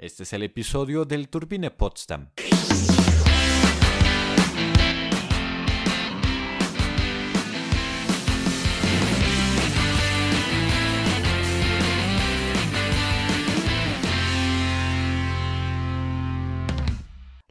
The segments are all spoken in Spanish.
Este es el episodio del Turbine Potsdam.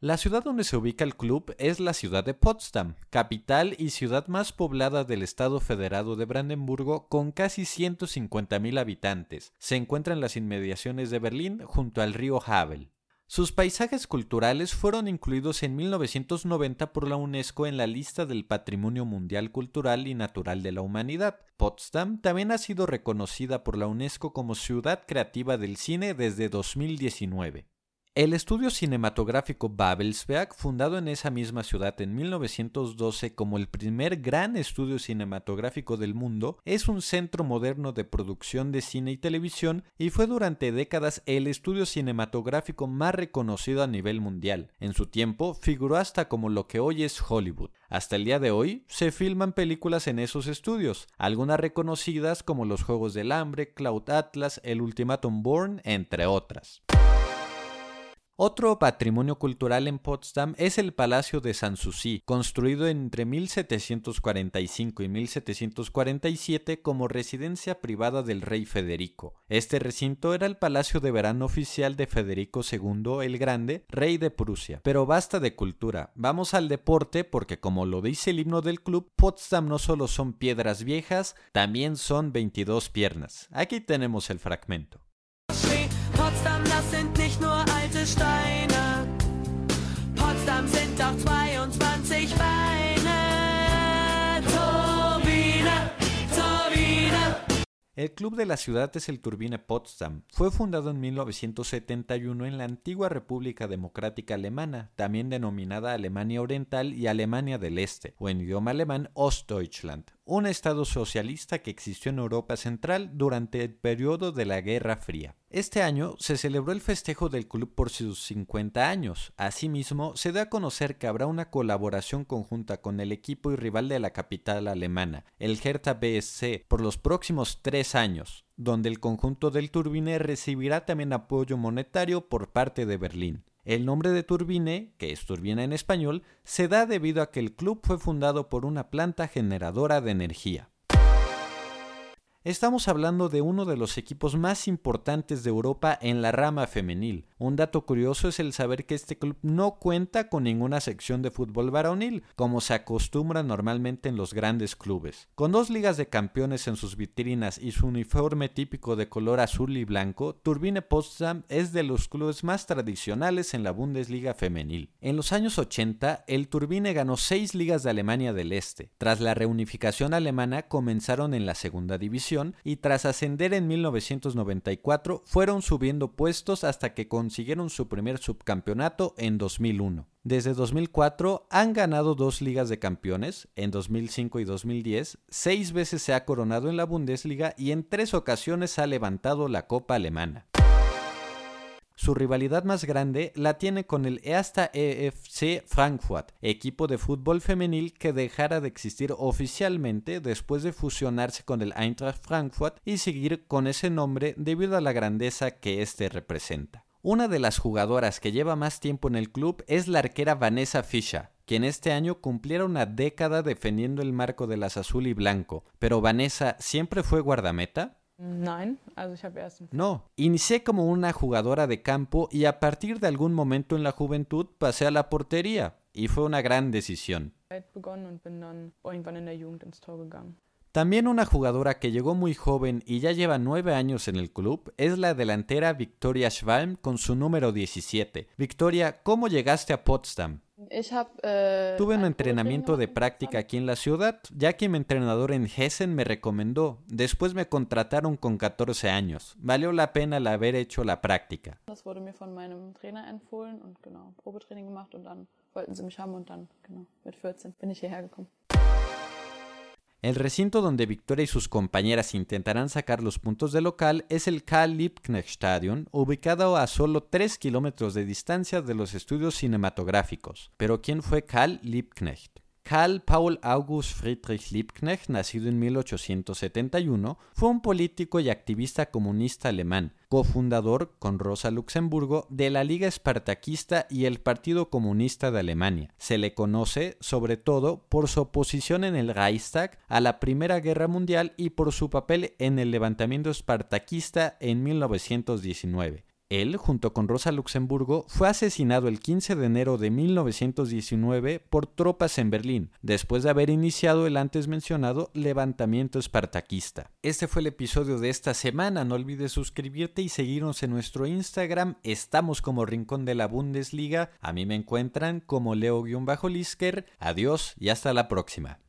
La ciudad donde se ubica el club es la ciudad de Potsdam, capital y ciudad más poblada del Estado Federado de Brandenburgo con casi 150.000 habitantes. Se encuentra en las inmediaciones de Berlín junto al río Havel. Sus paisajes culturales fueron incluidos en 1990 por la UNESCO en la lista del Patrimonio Mundial Cultural y Natural de la Humanidad. Potsdam también ha sido reconocida por la UNESCO como Ciudad Creativa del Cine desde 2019. El estudio cinematográfico Babelsberg, fundado en esa misma ciudad en 1912 como el primer gran estudio cinematográfico del mundo, es un centro moderno de producción de cine y televisión y fue durante décadas el estudio cinematográfico más reconocido a nivel mundial. En su tiempo figuró hasta como lo que hoy es Hollywood. Hasta el día de hoy se filman películas en esos estudios, algunas reconocidas como Los Juegos del Hambre, Cloud Atlas, El Ultimatum Born, entre otras. Otro patrimonio cultural en Potsdam es el Palacio de Sanssouci, construido entre 1745 y 1747 como residencia privada del rey Federico. Este recinto era el palacio de verano oficial de Federico II el Grande, rey de Prusia. Pero basta de cultura, vamos al deporte porque como lo dice el himno del club, Potsdam no solo son piedras viejas, también son 22 piernas. Aquí tenemos el fragmento. Potsdam, das sind nicht nur alte Steine. Potsdam sind auch 22 Beine. Turbine, Turbine. El club de la ciudad es el Turbine Potsdam. Fue fundado en 1971 en la antigua República Democrática Alemana, también denominada Alemania Oriental y Alemania del Este, o en idioma alemán Ostdeutschland, un estado socialista que existió en Europa Central durante el periodo de la Guerra Fría. Este año se celebró el festejo del club por sus 50 años. Asimismo, se da a conocer que habrá una colaboración conjunta con el equipo y rival de la capital alemana, el Hertha BSC, por los próximos tres años, donde el conjunto del Turbine recibirá también apoyo monetario por parte de Berlín. El nombre de Turbine, que es turbina en español, se da debido a que el club fue fundado por una planta generadora de energía. Estamos hablando de uno de los equipos más importantes de Europa en la rama femenil. Un dato curioso es el saber que este club no cuenta con ninguna sección de fútbol varonil, como se acostumbra normalmente en los grandes clubes. Con dos ligas de campeones en sus vitrinas y su uniforme típico de color azul y blanco, Turbine Potsdam es de los clubes más tradicionales en la Bundesliga femenil. En los años 80, el Turbine ganó seis ligas de Alemania del Este. Tras la reunificación alemana, comenzaron en la segunda división y tras ascender en 1994 fueron subiendo puestos hasta que consiguieron su primer subcampeonato en 2001. Desde 2004 han ganado dos ligas de campeones, en 2005 y 2010, seis veces se ha coronado en la Bundesliga y en tres ocasiones ha levantado la Copa Alemana. Su rivalidad más grande la tiene con el Ersta EFC Frankfurt, equipo de fútbol femenil que dejara de existir oficialmente después de fusionarse con el Eintracht Frankfurt y seguir con ese nombre debido a la grandeza que éste representa. Una de las jugadoras que lleva más tiempo en el club es la arquera Vanessa Fischer, quien este año cumpliera una década defendiendo el marco de las azul y blanco. Pero Vanessa siempre fue guardameta. No, inicié como una jugadora de campo y a partir de algún momento en la juventud pasé a la portería y fue una gran decisión. También una jugadora que llegó muy joven y ya lleva nueve años en el club es la delantera Victoria Schwalm con su número 17. Victoria, ¿cómo llegaste a Potsdam? Eh, Tuve un entrenamiento de práctica aquí en la ciudad, ya que mi entrenador en Hessen me recomendó. Después me contrataron con 14 años. Valió la pena el haber hecho la práctica. El recinto donde Victoria y sus compañeras intentarán sacar los puntos de local es el Karl Liebknecht Stadion, ubicado a solo 3 kilómetros de distancia de los estudios cinematográficos. Pero ¿quién fue Karl Liebknecht? Karl Paul August Friedrich Liebknecht, nacido en 1871, fue un político y activista comunista alemán, cofundador con Rosa Luxemburgo de la Liga Espartaquista y el Partido Comunista de Alemania. Se le conoce sobre todo por su oposición en el Reichstag a la Primera Guerra Mundial y por su papel en el levantamiento espartaquista en 1919. Él, junto con Rosa Luxemburgo, fue asesinado el 15 de enero de 1919 por tropas en Berlín, después de haber iniciado el antes mencionado levantamiento espartaquista. Este fue el episodio de esta semana, no olvides suscribirte y seguirnos en nuestro Instagram, estamos como Rincón de la Bundesliga, a mí me encuentran como Leo-Lisker, adiós y hasta la próxima.